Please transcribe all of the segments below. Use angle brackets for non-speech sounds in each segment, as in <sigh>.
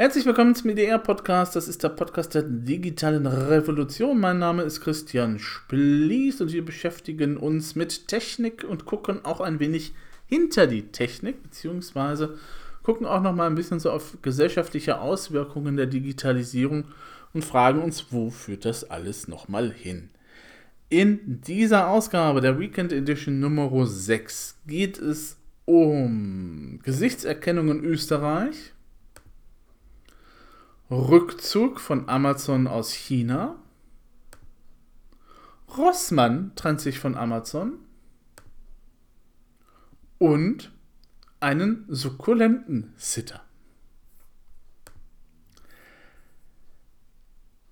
Herzlich willkommen zum IDR-Podcast. Das ist der Podcast der digitalen Revolution. Mein Name ist Christian Splies und wir beschäftigen uns mit Technik und gucken auch ein wenig hinter die Technik, beziehungsweise gucken auch noch mal ein bisschen so auf gesellschaftliche Auswirkungen der Digitalisierung und fragen uns, wo führt das alles noch mal hin. In dieser Ausgabe der Weekend Edition Nummer 6 geht es um Gesichtserkennung in Österreich, Rückzug von Amazon aus China. Rossmann trennt sich von Amazon. Und einen sukkulenten Sitter.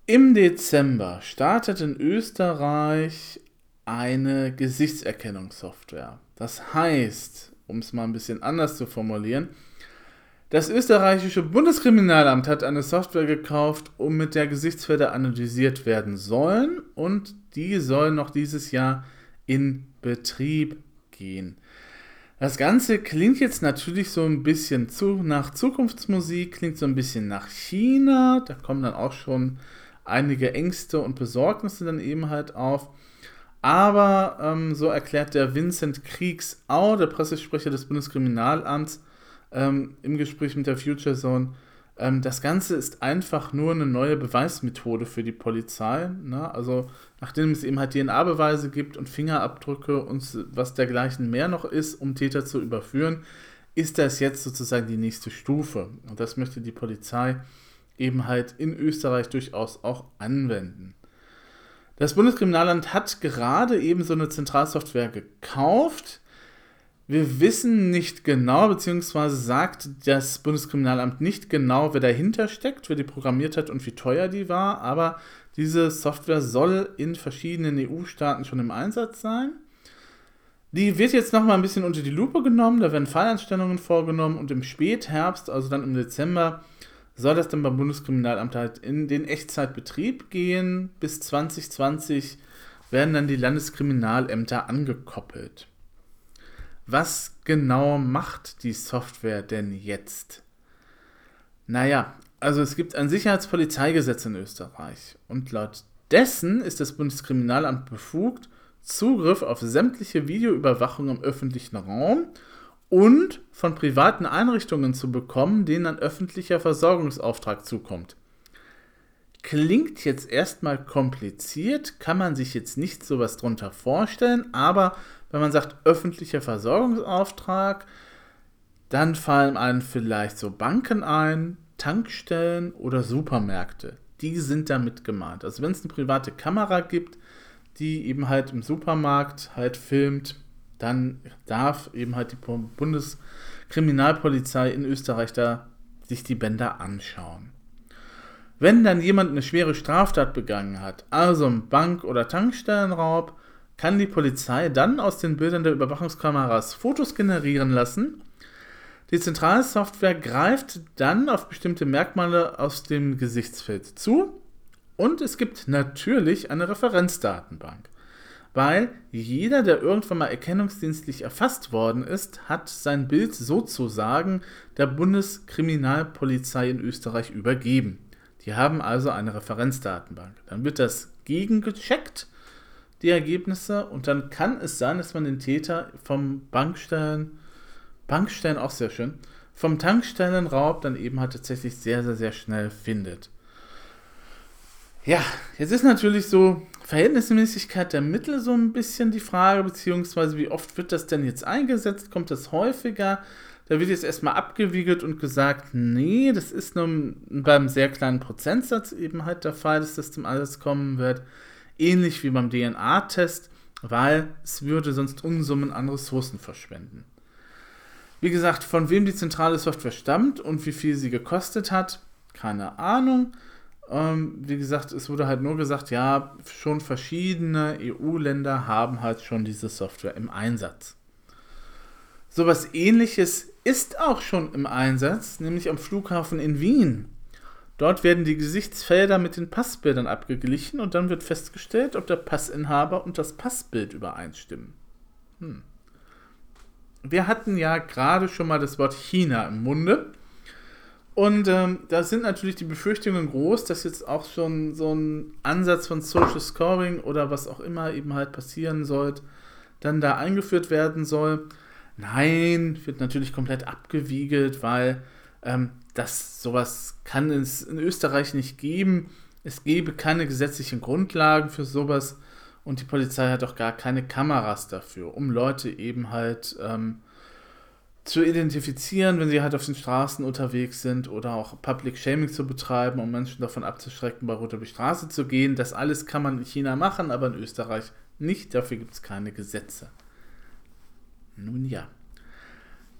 Im Dezember startet in Österreich eine Gesichtserkennungssoftware. Das heißt, um es mal ein bisschen anders zu formulieren, das österreichische Bundeskriminalamt hat eine Software gekauft, um mit der Gesichtsfelder analysiert werden sollen und die soll noch dieses Jahr in Betrieb gehen. Das Ganze klingt jetzt natürlich so ein bisschen zu, nach Zukunftsmusik, klingt so ein bisschen nach China, da kommen dann auch schon einige Ängste und Besorgnisse dann eben halt auf. Aber ähm, so erklärt der Vincent Kriegsau, der Pressesprecher des Bundeskriminalamts, ähm, im Gespräch mit der Future Zone, ähm, das Ganze ist einfach nur eine neue Beweismethode für die Polizei. Ne? Also nachdem es eben halt DNA-Beweise gibt und Fingerabdrücke und was dergleichen mehr noch ist, um Täter zu überführen, ist das jetzt sozusagen die nächste Stufe. Und das möchte die Polizei eben halt in Österreich durchaus auch anwenden. Das Bundeskriminalamt hat gerade eben so eine Zentralsoftware gekauft, wir wissen nicht genau, beziehungsweise sagt das Bundeskriminalamt nicht genau, wer dahinter steckt, wer die programmiert hat und wie teuer die war, aber diese Software soll in verschiedenen EU-Staaten schon im Einsatz sein. Die wird jetzt nochmal ein bisschen unter die Lupe genommen, da werden Fallanstellungen vorgenommen und im Spätherbst, also dann im Dezember, soll das dann beim Bundeskriminalamt halt in den Echtzeitbetrieb gehen. Bis 2020 werden dann die Landeskriminalämter angekoppelt. Was genau macht die Software denn jetzt? Naja, also es gibt ein Sicherheitspolizeigesetz in Österreich und laut dessen ist das Bundeskriminalamt befugt, Zugriff auf sämtliche Videoüberwachung im öffentlichen Raum und von privaten Einrichtungen zu bekommen, denen ein öffentlicher Versorgungsauftrag zukommt. Klingt jetzt erstmal kompliziert, kann man sich jetzt nicht sowas drunter vorstellen, aber wenn man sagt öffentlicher Versorgungsauftrag, dann fallen einem vielleicht so Banken ein, Tankstellen oder Supermärkte. Die sind damit gemeint. Also wenn es eine private Kamera gibt, die eben halt im Supermarkt halt filmt, dann darf eben halt die Bundeskriminalpolizei in Österreich da sich die Bänder anschauen. Wenn dann jemand eine schwere Straftat begangen hat, also ein Bank- oder Tankstellenraub, kann die Polizei dann aus den Bildern der Überwachungskameras Fotos generieren lassen. Die zentrale Software greift dann auf bestimmte Merkmale aus dem Gesichtsfeld zu und es gibt natürlich eine Referenzdatenbank. Weil jeder, der irgendwann mal erkennungsdienstlich erfasst worden ist, hat sein Bild sozusagen der Bundeskriminalpolizei in Österreich übergeben. Die haben also eine Referenzdatenbank. Dann wird das gegengecheckt die Ergebnisse und dann kann es sein, dass man den Täter vom Bankstellen, Bankstellen auch sehr schön, vom Tankstellenraub dann eben halt tatsächlich sehr, sehr, sehr schnell findet. Ja, jetzt ist natürlich so Verhältnismäßigkeit der Mittel so ein bisschen die Frage, beziehungsweise wie oft wird das denn jetzt eingesetzt? Kommt das häufiger? Da wird jetzt erstmal abgewiegelt und gesagt, nee, das ist nur beim sehr kleinen Prozentsatz eben halt der Fall, dass das zum Einsatz kommen wird ähnlich wie beim DNA-Test, weil es würde sonst Unsummen an Ressourcen verschwenden. Wie gesagt, von wem die zentrale Software stammt und wie viel sie gekostet hat, keine Ahnung. Ähm, wie gesagt, es wurde halt nur gesagt, ja, schon verschiedene EU-Länder haben halt schon diese Software im Einsatz. Sowas ähnliches ist auch schon im Einsatz, nämlich am Flughafen in Wien. Dort werden die Gesichtsfelder mit den Passbildern abgeglichen und dann wird festgestellt, ob der Passinhaber und das Passbild übereinstimmen. Hm. Wir hatten ja gerade schon mal das Wort China im Munde. Und ähm, da sind natürlich die Befürchtungen groß, dass jetzt auch schon so ein Ansatz von Social Scoring oder was auch immer eben halt passieren soll, dann da eingeführt werden soll. Nein, wird natürlich komplett abgewiegelt, weil ähm, das sowas kann es in Österreich nicht geben. Es gäbe keine gesetzlichen Grundlagen für sowas und die Polizei hat auch gar keine Kameras dafür, um Leute eben halt ähm, zu identifizieren, wenn sie halt auf den Straßen unterwegs sind oder auch Public Shaming zu betreiben, um Menschen davon abzuschrecken, bei Rot über die Straße zu gehen. Das alles kann man in China machen, aber in Österreich nicht. Dafür gibt es keine Gesetze. Nun ja.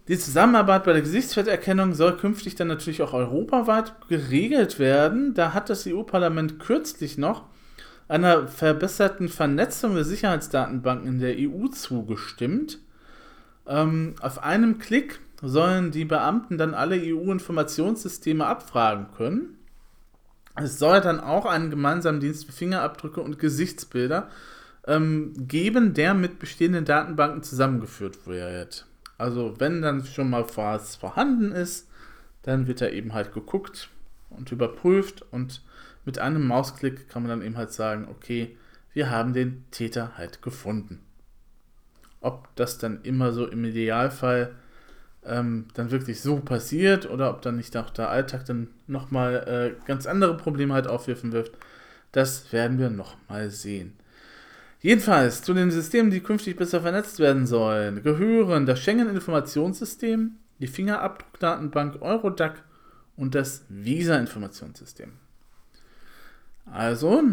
Die Zusammenarbeit bei der Gesichtsfelderkennung soll künftig dann natürlich auch europaweit geregelt werden. Da hat das EU-Parlament kürzlich noch einer verbesserten Vernetzung der Sicherheitsdatenbanken in der EU zugestimmt. Ähm, auf einem Klick sollen die Beamten dann alle EU-Informationssysteme abfragen können. Es soll dann auch einen gemeinsamen Dienst für Fingerabdrücke und Gesichtsbilder ähm, geben, der mit bestehenden Datenbanken zusammengeführt wird. Also wenn dann schon mal was vorhanden ist, dann wird da eben halt geguckt und überprüft und mit einem Mausklick kann man dann eben halt sagen, okay, wir haben den Täter halt gefunden. Ob das dann immer so im Idealfall ähm, dann wirklich so passiert oder ob dann nicht auch der Alltag dann nochmal äh, ganz andere Probleme halt aufwerfen wirft, das werden wir nochmal sehen. Jedenfalls zu den Systemen, die künftig besser vernetzt werden sollen, gehören das Schengen-Informationssystem, die Fingerabdruckdatenbank Eurodac und das Visa-Informationssystem. Also,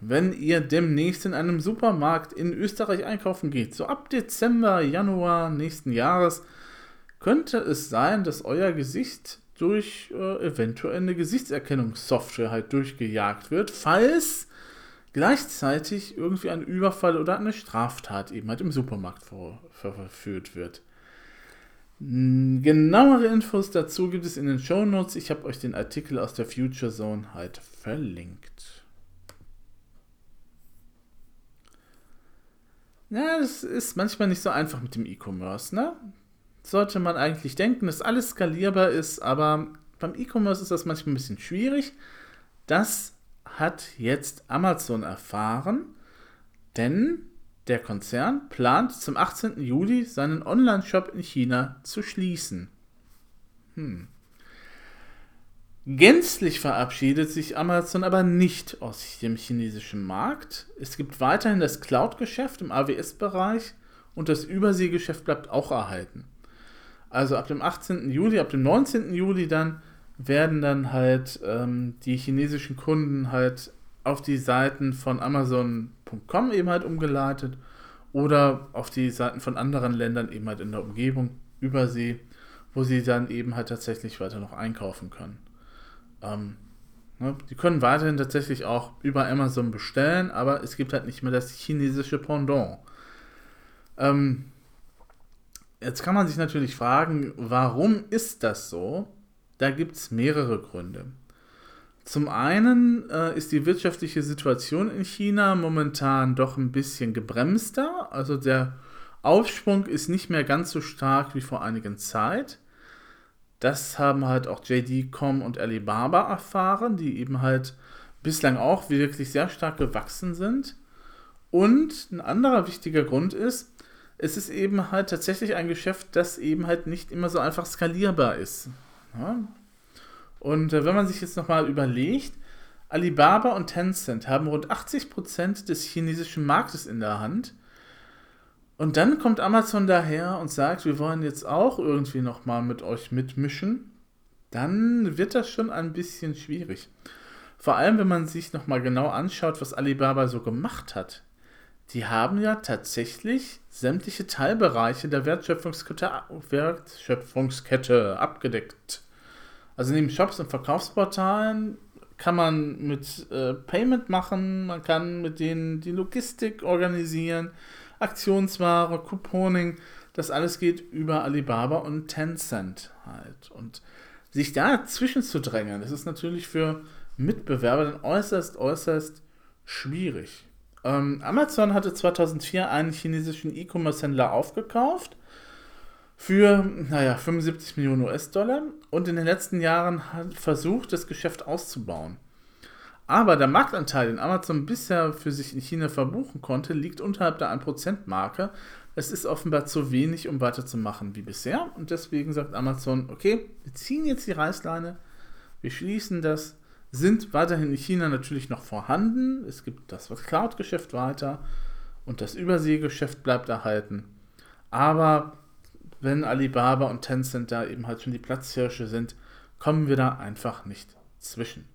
wenn ihr demnächst in einem Supermarkt in Österreich einkaufen geht, so ab Dezember, Januar nächsten Jahres, könnte es sein, dass euer Gesicht durch äh, eventuell eine Gesichtserkennungssoftware halt durchgejagt wird, falls gleichzeitig irgendwie ein Überfall oder eine Straftat eben halt im Supermarkt verführt wird. Genauere Infos dazu gibt es in den Show Notes. Ich habe euch den Artikel aus der Future Zone halt verlinkt. Ja, das ist manchmal nicht so einfach mit dem E-Commerce, ne? Sollte man eigentlich denken, dass alles skalierbar ist, aber beim E-Commerce ist das manchmal ein bisschen schwierig. Das hat jetzt Amazon erfahren, denn der Konzern plant zum 18. Juli seinen Online-Shop in China zu schließen. Hm. Gänzlich verabschiedet sich Amazon aber nicht aus dem chinesischen Markt. Es gibt weiterhin das Cloud-Geschäft im AWS-Bereich und das Überseegeschäft bleibt auch erhalten. Also ab dem 18. Juli, ab dem 19. Juli dann werden dann halt ähm, die chinesischen Kunden halt auf die Seiten von Amazon.com eben halt umgeleitet oder auf die Seiten von anderen Ländern eben halt in der Umgebung, Übersee, wo sie dann eben halt tatsächlich weiter noch einkaufen können. Ähm, ne, die können weiterhin tatsächlich auch über Amazon bestellen, aber es gibt halt nicht mehr das chinesische Pendant. Ähm, jetzt kann man sich natürlich fragen, warum ist das so? Da gibt es mehrere Gründe. Zum einen äh, ist die wirtschaftliche Situation in China momentan doch ein bisschen gebremster. Also der Aufschwung ist nicht mehr ganz so stark wie vor einigen Zeit. Das haben halt auch JD.com und Alibaba erfahren, die eben halt bislang auch wirklich sehr stark gewachsen sind. Und ein anderer wichtiger Grund ist, es ist eben halt tatsächlich ein Geschäft, das eben halt nicht immer so einfach skalierbar ist. Ja? Und äh, wenn man sich jetzt nochmal überlegt, Alibaba und Tencent haben rund 80% des chinesischen Marktes in der Hand und dann kommt Amazon daher und sagt, wir wollen jetzt auch irgendwie nochmal mit euch mitmischen. Dann wird das schon ein bisschen schwierig. Vor allem, wenn man sich nochmal genau anschaut, was Alibaba so gemacht hat. Die haben ja tatsächlich sämtliche Teilbereiche der Wertschöpfungskette, Wertschöpfungskette abgedeckt. Also neben Shops und Verkaufsportalen kann man mit äh, Payment machen, man kann mit denen die Logistik organisieren, Aktionsware, Couponing, das alles geht über Alibaba und Tencent halt. Und sich da zwischenzudrängen, das ist natürlich für Mitbewerber dann äußerst, äußerst schwierig. Ähm, Amazon hatte 2004 einen chinesischen E-Commerce-Händler aufgekauft für, naja, 75 Millionen US-Dollar und in den letzten Jahren hat versucht, das Geschäft auszubauen. Aber der Marktanteil, den Amazon bisher für sich in China verbuchen konnte, liegt unterhalb der 1%-Marke. Es ist offenbar zu wenig, um weiterzumachen wie bisher. Und deswegen sagt Amazon, okay, wir ziehen jetzt die Reißleine, wir schließen das, sind weiterhin in China natürlich noch vorhanden. Es gibt das Cloud-Geschäft weiter und das Überseegeschäft bleibt erhalten. Aber wenn Alibaba und Tencent da eben halt schon die Platzhirsche sind, kommen wir da einfach nicht zwischen.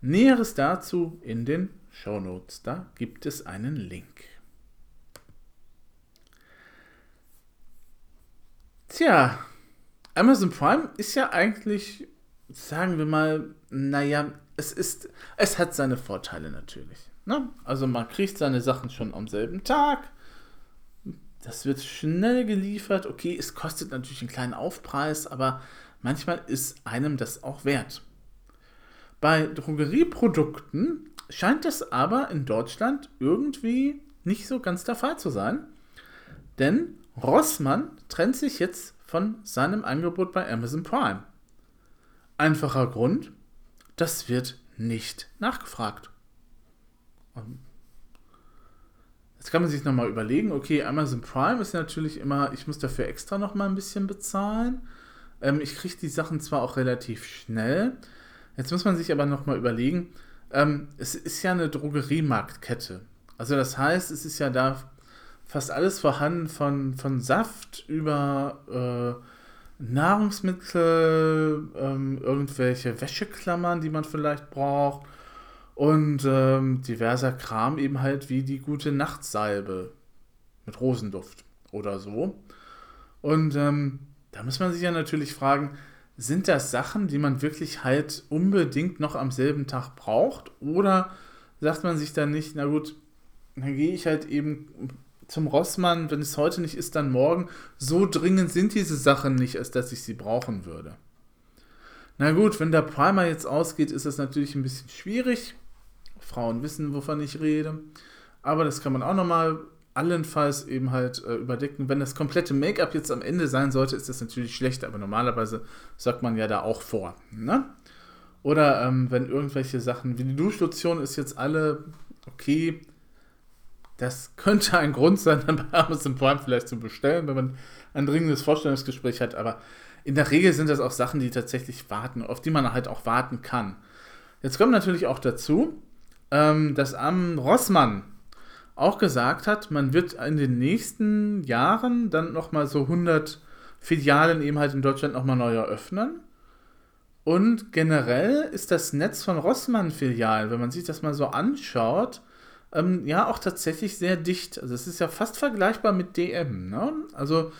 Näheres dazu in den Show Notes. Da gibt es einen Link. Tja, Amazon Prime ist ja eigentlich, sagen wir mal, naja, es ist, es hat seine Vorteile natürlich. Ne? Also man kriegt seine Sachen schon am selben Tag. Das wird schnell geliefert. Okay, es kostet natürlich einen kleinen Aufpreis, aber manchmal ist einem das auch wert. Bei Drogerieprodukten scheint das aber in Deutschland irgendwie nicht so ganz der Fall zu sein. Denn Rossmann trennt sich jetzt von seinem Angebot bei Amazon Prime. Einfacher Grund, das wird nicht nachgefragt. Jetzt kann man sich nochmal überlegen, okay, Amazon Prime ist natürlich immer, ich muss dafür extra nochmal ein bisschen bezahlen. Ähm, ich kriege die Sachen zwar auch relativ schnell, Jetzt muss man sich aber nochmal überlegen, ähm, es ist ja eine Drogeriemarktkette. Also das heißt, es ist ja da fast alles vorhanden von, von Saft über äh, Nahrungsmittel, ähm, irgendwelche Wäscheklammern, die man vielleicht braucht und ähm, diverser Kram eben halt wie die gute Nachtsalbe mit Rosenduft oder so. Und ähm, da muss man sich ja natürlich fragen, sind das Sachen, die man wirklich halt unbedingt noch am selben Tag braucht? Oder sagt man sich dann nicht, na gut, dann gehe ich halt eben zum Rossmann, wenn es heute nicht ist, dann morgen. So dringend sind diese Sachen nicht, als dass ich sie brauchen würde. Na gut, wenn der Primer jetzt ausgeht, ist das natürlich ein bisschen schwierig. Frauen wissen, wovon ich rede. Aber das kann man auch nochmal allenfalls eben halt äh, überdecken. Wenn das komplette Make-up jetzt am Ende sein sollte, ist das natürlich schlecht, aber normalerweise sagt man ja da auch vor. Ne? Oder ähm, wenn irgendwelche Sachen, wie die Duschlotion ist jetzt alle okay, das könnte ein Grund sein, <laughs> dann bei Amazon Prime vielleicht zu bestellen, wenn man ein dringendes Vorstellungsgespräch hat, aber in der Regel sind das auch Sachen, die tatsächlich warten, auf die man halt auch warten kann. Jetzt kommt natürlich auch dazu, ähm, dass am Rossmann auch gesagt hat, man wird in den nächsten Jahren dann nochmal so 100 Filialen eben halt in Deutschland nochmal neu eröffnen. Und generell ist das Netz von Rossmann-Filialen, wenn man sich das mal so anschaut, ähm, ja auch tatsächlich sehr dicht. Also es ist ja fast vergleichbar mit DM. Ne? Also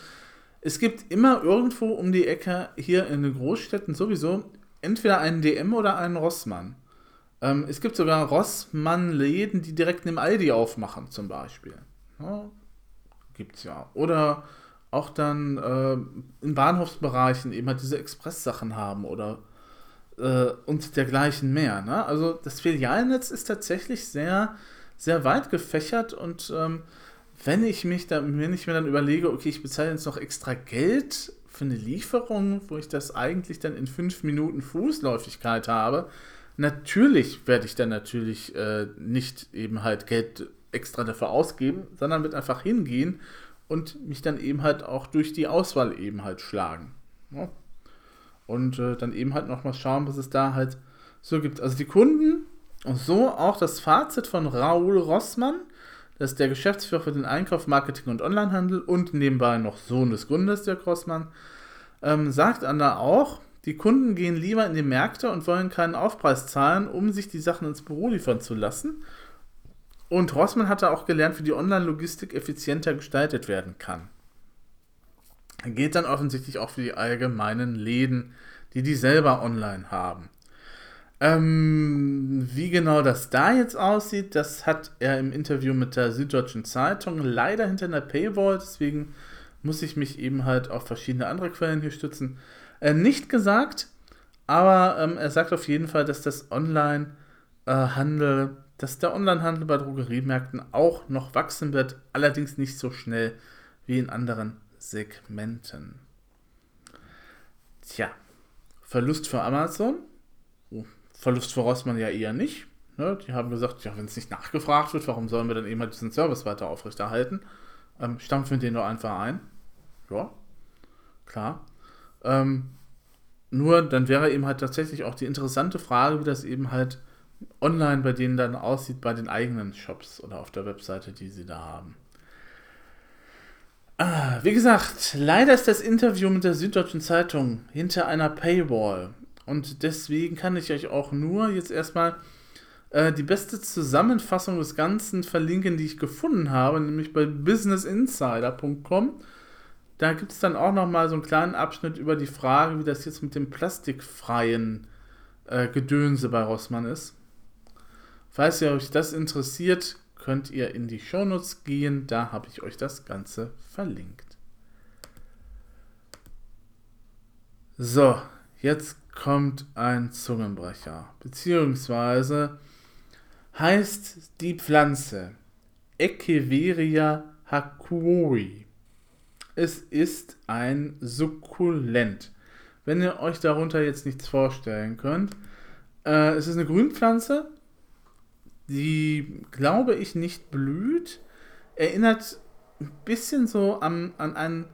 es gibt immer irgendwo um die Ecke hier in den Großstädten sowieso entweder einen DM oder einen Rossmann. Ähm, es gibt sogar Rossmann-Läden, die direkt neben Aldi aufmachen, zum Beispiel. Ja, es ja. Oder auch dann äh, in Bahnhofsbereichen eben halt diese Express-Sachen haben oder äh, und dergleichen mehr. Ne? Also das Filialnetz ist tatsächlich sehr, sehr weit gefächert und ähm, wenn ich mich da, wenn ich mir dann überlege, okay, ich bezahle jetzt noch extra Geld für eine Lieferung, wo ich das eigentlich dann in fünf Minuten Fußläufigkeit habe, Natürlich werde ich dann natürlich äh, nicht eben halt Geld extra dafür ausgeben, sondern wird einfach hingehen und mich dann eben halt auch durch die Auswahl eben halt schlagen. Ja. Und äh, dann eben halt nochmal schauen, was es da halt so gibt. Also die Kunden und so auch das Fazit von Raoul Rossmann, das ist der Geschäftsführer für den Einkauf, Marketing und Onlinehandel und nebenbei noch Sohn des Gründers, der Rossmann, ähm, sagt Anna auch, die Kunden gehen lieber in die Märkte und wollen keinen Aufpreis zahlen, um sich die Sachen ins Büro liefern zu lassen. Und Rossmann hatte auch gelernt, wie die Online-Logistik effizienter gestaltet werden kann. Geht dann offensichtlich auch für die allgemeinen Läden, die die selber online haben. Ähm, wie genau das da jetzt aussieht, das hat er im Interview mit der Süddeutschen Zeitung leider hinter einer Paywall, deswegen muss ich mich eben halt auf verschiedene andere Quellen hier stützen äh, nicht gesagt, aber ähm, er sagt auf jeden Fall, dass das Online-Handel, äh, dass der Online-Handel bei Drogeriemärkten auch noch wachsen wird, allerdings nicht so schnell wie in anderen Segmenten. Tja, Verlust für Amazon, oh, Verlust für Rossmann ja eher nicht. Ne? Die haben gesagt, ja, wenn es nicht nachgefragt wird, warum sollen wir dann eben halt diesen Service weiter aufrechterhalten? Ähm, stampfen den doch einfach ein. Ja, klar. Ähm, nur dann wäre eben halt tatsächlich auch die interessante Frage, wie das eben halt online bei denen dann aussieht, bei den eigenen Shops oder auf der Webseite, die sie da haben. Ah, wie gesagt, leider ist das Interview mit der Süddeutschen Zeitung hinter einer Paywall. Und deswegen kann ich euch auch nur jetzt erstmal äh, die beste Zusammenfassung des Ganzen verlinken, die ich gefunden habe, nämlich bei businessinsider.com. Da gibt es dann auch nochmal so einen kleinen Abschnitt über die Frage, wie das jetzt mit dem plastikfreien äh, Gedönse bei Rossmann ist. Falls ihr euch das interessiert, könnt ihr in die Shownotes gehen, da habe ich euch das Ganze verlinkt. So, jetzt kommt ein Zungenbrecher, beziehungsweise heißt die Pflanze Echeveria hakuoi. Es ist ein Sukkulent. Wenn ihr euch darunter jetzt nichts vorstellen könnt, äh, es ist eine Grünpflanze, die, glaube ich, nicht blüht. Erinnert ein bisschen so an, an einen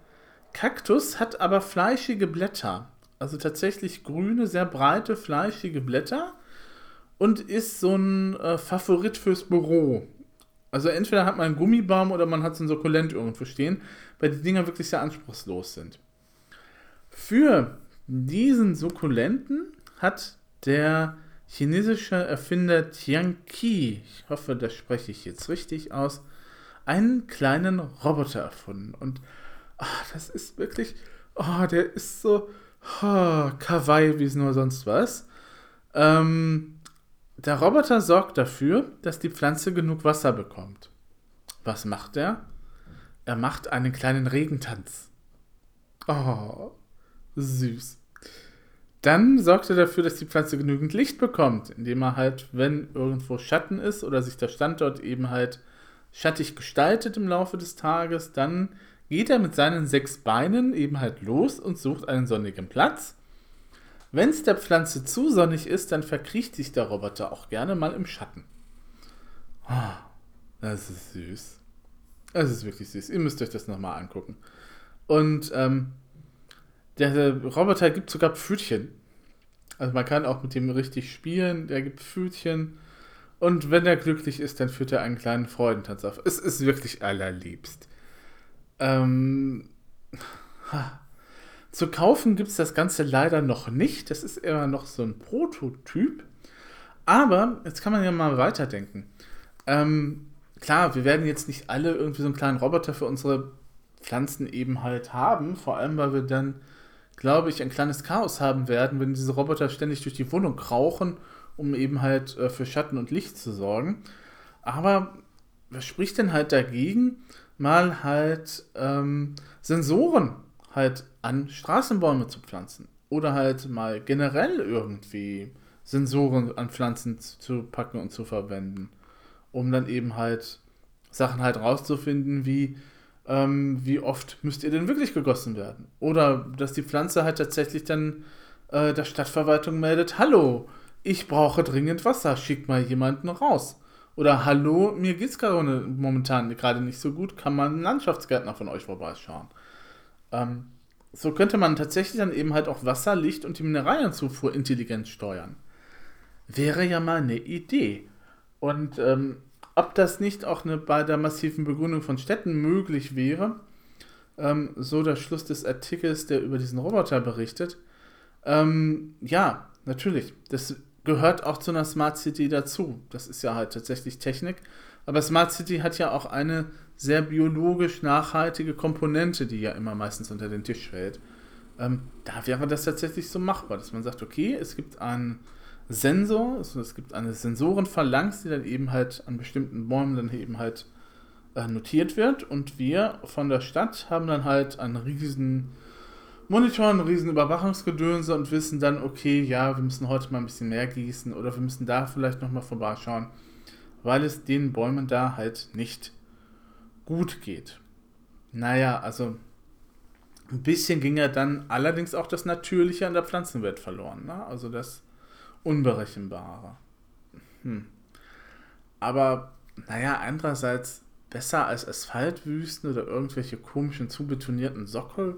Kaktus, hat aber fleischige Blätter. Also tatsächlich grüne, sehr breite, fleischige Blätter. Und ist so ein äh, Favorit fürs Büro. Also entweder hat man einen Gummibaum oder man hat so ein Sukkulent irgendwo stehen, weil die Dinger wirklich sehr anspruchslos sind. Für diesen Sukkulenten hat der chinesische Erfinder Tian Qi, ich hoffe, das spreche ich jetzt richtig aus, einen kleinen Roboter erfunden. Und oh, das ist wirklich, oh, der ist so oh, kawaii wie es nur sonst was. Ähm, der Roboter sorgt dafür, dass die Pflanze genug Wasser bekommt. Was macht er? Er macht einen kleinen Regentanz. Oh, süß. Dann sorgt er dafür, dass die Pflanze genügend Licht bekommt, indem er halt, wenn irgendwo Schatten ist oder sich der Standort eben halt schattig gestaltet im Laufe des Tages, dann geht er mit seinen sechs Beinen eben halt los und sucht einen sonnigen Platz. Wenn es der Pflanze zu sonnig ist, dann verkriecht sich der Roboter auch gerne mal im Schatten. Oh, das ist süß. Das ist wirklich süß. Ihr müsst euch das nochmal angucken. Und ähm, der Roboter gibt sogar Pfötchen. Also man kann auch mit dem richtig spielen. Der gibt Pfötchen. Und wenn er glücklich ist, dann führt er einen kleinen Freudentanz auf. Es ist wirklich allerliebst. Ähm, zu kaufen gibt es das Ganze leider noch nicht. Das ist immer noch so ein Prototyp. Aber jetzt kann man ja mal weiterdenken. Ähm, klar, wir werden jetzt nicht alle irgendwie so einen kleinen Roboter für unsere Pflanzen eben halt haben. Vor allem, weil wir dann glaube ich, ein kleines Chaos haben werden, wenn diese Roboter ständig durch die Wohnung krauchen, um eben halt äh, für Schatten und Licht zu sorgen. Aber was spricht denn halt dagegen, mal halt ähm, Sensoren halt an Straßenbäume zu pflanzen? Oder halt mal generell irgendwie Sensoren an Pflanzen zu packen und zu verwenden, um dann eben halt Sachen halt rauszufinden, wie ähm, wie oft müsst ihr denn wirklich gegossen werden? Oder dass die Pflanze halt tatsächlich dann äh, der Stadtverwaltung meldet, hallo, ich brauche dringend Wasser, schick mal jemanden raus. Oder hallo, mir geht es gerade momentan gerade nicht so gut, kann man einen Landschaftsgärtner von euch vorbeischauen. Ähm, so könnte man tatsächlich dann eben halt auch Wasser, Licht und die Mineralienzufuhr intelligent steuern. Wäre ja mal eine Idee. Und ähm, ob das nicht auch eine, bei der massiven Begründung von Städten möglich wäre. Ähm, so der Schluss des Artikels, der über diesen Roboter berichtet. Ähm, ja, natürlich. Das gehört auch zu einer Smart City dazu. Das ist ja halt tatsächlich Technik. Aber Smart City hat ja auch eine sehr biologisch nachhaltige Komponente, die ja immer meistens unter den Tisch fällt. Ähm, da wäre das tatsächlich so machbar, dass man sagt, okay, es gibt einen Sensor, also es gibt eine Sensorenphalanx, die dann eben halt an bestimmten Bäumen dann eben halt äh, notiert wird und wir von der Stadt haben dann halt einen riesen Monitor, einen riesen Überwachungsgedönse und wissen dann, okay, ja, wir müssen heute mal ein bisschen mehr gießen oder wir müssen da vielleicht nochmal vorbeischauen, weil es den Bäumen da halt nicht gut geht. Naja, also Ein bisschen ging ja dann allerdings auch das Natürliche an der Pflanzenwelt verloren, ne? also das Unberechenbare. Hm. Aber naja, andererseits besser als Asphaltwüsten oder irgendwelche komischen zubetonierten Sockel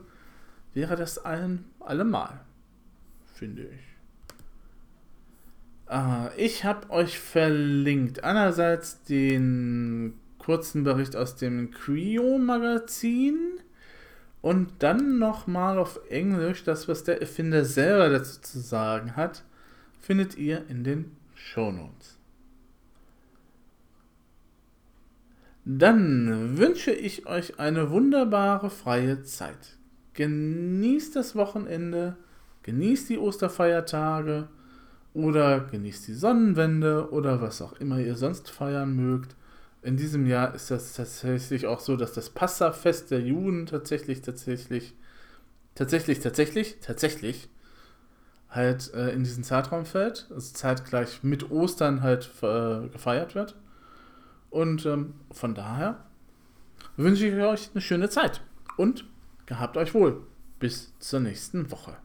wäre das allen allemal, finde ich. Uh, ich habe euch verlinkt einerseits den kurzen Bericht aus dem Creo-Magazin und dann nochmal auf Englisch das, was der Erfinder selber dazu zu sagen hat, findet ihr in den Shownotes. Dann wünsche ich euch eine wunderbare freie Zeit. Genießt das Wochenende, genießt die Osterfeiertage oder genießt die Sonnenwende oder was auch immer ihr sonst feiern mögt. In diesem Jahr ist das tatsächlich auch so, dass das Passafest der Juden tatsächlich, tatsächlich, tatsächlich, tatsächlich, tatsächlich halt äh, in diesen Zeitraum fällt, also zeitgleich mit Ostern halt äh, gefeiert wird. Und ähm, von daher wünsche ich euch eine schöne Zeit und gehabt euch wohl. Bis zur nächsten Woche.